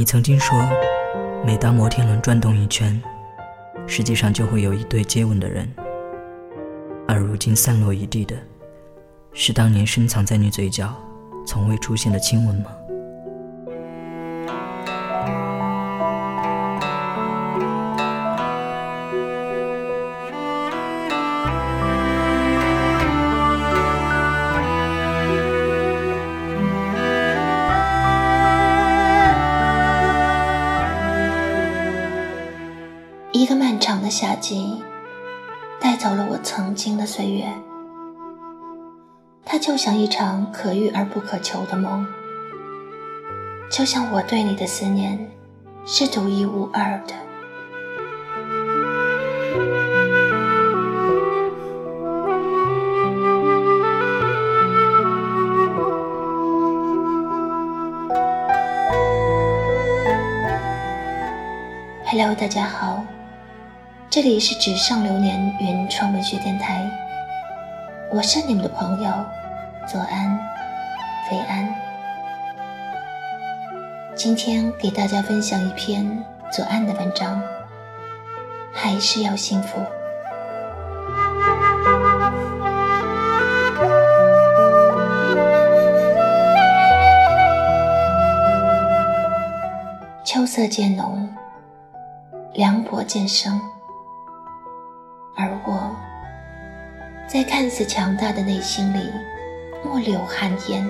你曾经说，每当摩天轮转动一圈，实际上就会有一对接吻的人，而如今散落一地的，是当年深藏在你嘴角、从未出现的亲吻吗？一个漫长的夏季带走了我曾经的岁月，它就像一场可遇而不可求的梦，就像我对你的思念是独一无二的。Hello，大家好。这里是纸上流年原创文学电台，我是你们的朋友左安，菲安。今天给大家分享一篇左安的文章，还是要幸福。秋色渐浓，凉薄渐生。在看似强大的内心里，莫留汗颜。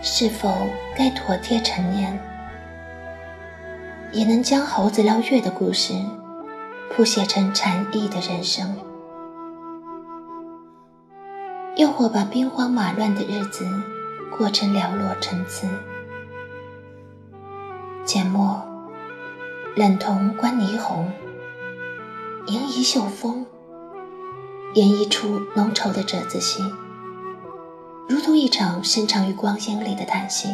是否该妥帖陈年，也能将猴子捞月的故事，谱写成禅意的人生？又或把兵荒马乱的日子，过成寥落陈词？缄默，冷瞳观霓虹。迎一袖风，演绎出浓稠的折子戏，如同一场深藏于光阴里的叹息。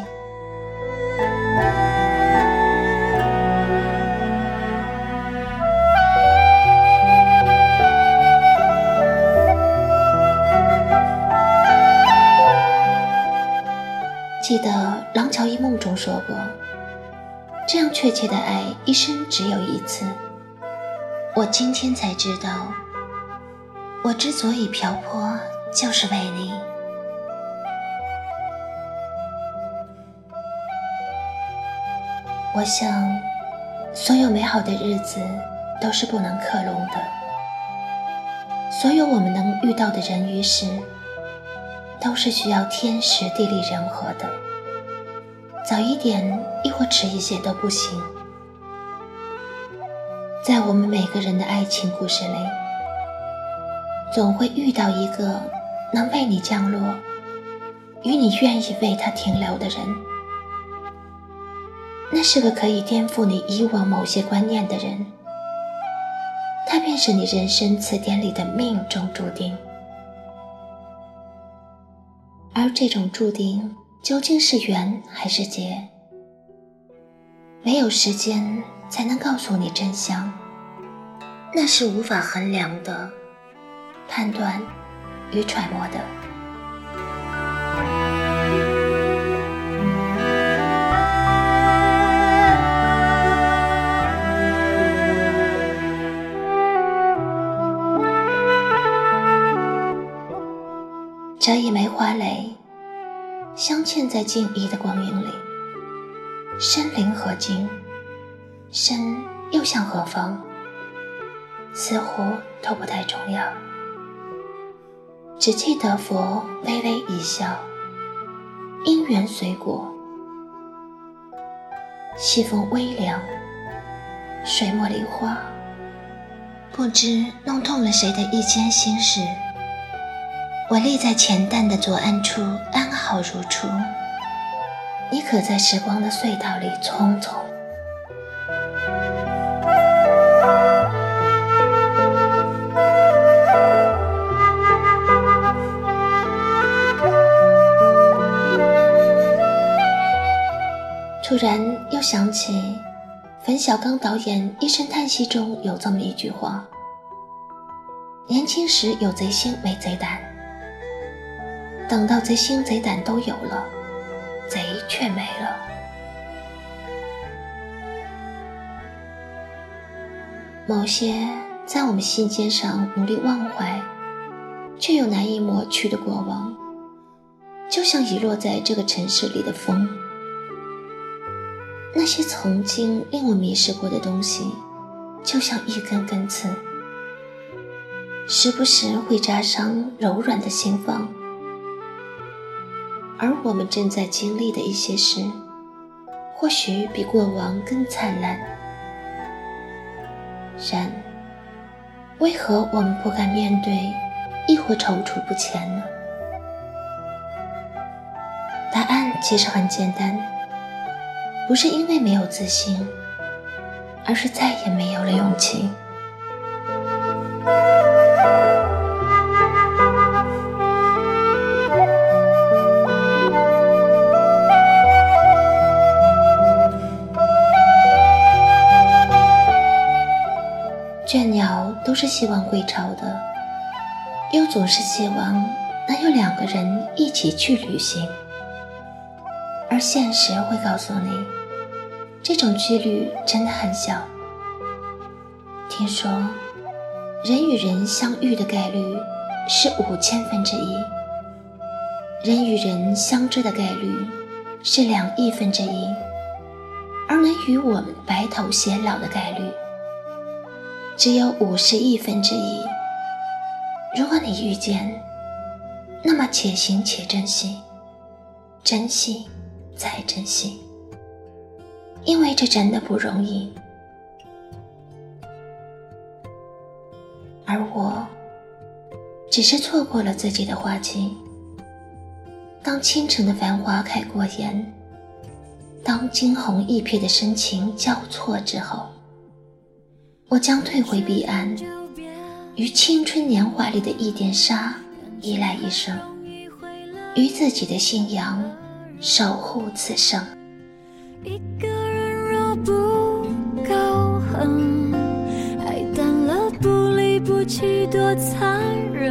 记得《廊桥遗梦》中说过，这样确切的爱，一生只有一次。我今天才知道，我之所以漂泊，就是为你。我想，所有美好的日子都是不能克隆的，所有我们能遇到的人与事，都是需要天时地利人和的，早一点亦或迟一些都不行。在我们每个人的爱情故事里，总会遇到一个能为你降落，与你愿意为他停留的人。那是个可以颠覆你以往某些观念的人，他便是你人生词典里的命中注定。而这种注定究竟是缘还是劫，唯有时间。才能告诉你真相，那是无法衡量的、判断与揣摩的。这一枚花蕾，镶嵌在静谧的光影里，深灵和静。身又向何方？似乎都不太重要。只记得佛微微一笑，因缘随果。西风微凉，水墨梨花，不知弄痛了谁的一间心事。我立在浅淡的左岸处，安好如初。你可在时光的隧道里匆匆？突然又想起冯小刚导演一声叹息中有这么一句话年轻时有贼心没贼胆等到贼心贼胆都有了贼却没了。某些在我们心尖上努力忘怀却又难以抹去的过往就像遗落在这个城市里的风那些曾经令我迷失过的东西，就像一根根刺，时不时会扎伤柔软的心房。而我们正在经历的一些事，或许比过往更灿烂。然，为何我们不敢面对，亦或踌躇不前呢？答案其实很简单，不是因为没有自信，而是再也没有了勇气。倦鸟都是希望归巢的，又总是希望能有两个人一起去旅行。而现实会告诉你，这种几率真的很小。听说，人与人相遇的概率是五千分之一，人与人相知的概率是两亿分之一，而能与我们白头偕老的概率。只有五十亿分之一。如果你遇见，那么且行且珍惜，珍惜再珍惜，因为这真的不容易。而我，只是错过了自己的花期。当倾城的繁花开过眼，当惊鸿一瞥的深情交错之后。我将退回彼岸，于青春年华里的一点沙依赖一生，于自己的信仰守护此生。弃多残忍。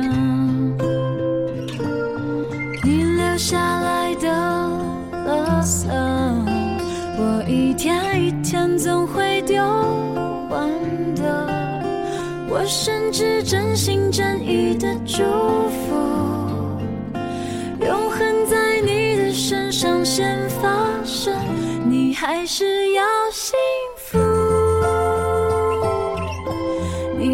你留下来的垃圾，我一天一天总会丢完的。我甚至真心真意的祝福，永恒在你的身上先发生，你还是要幸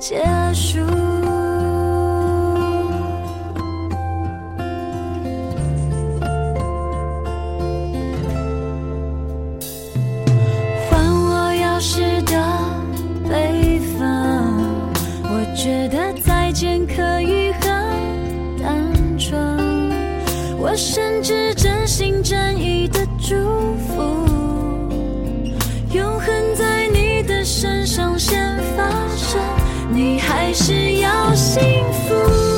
结束还我钥匙的北方，我觉得再见可以很单纯，我甚至真心真意的祝福，永恒在你的身上先发生。你还是要幸福。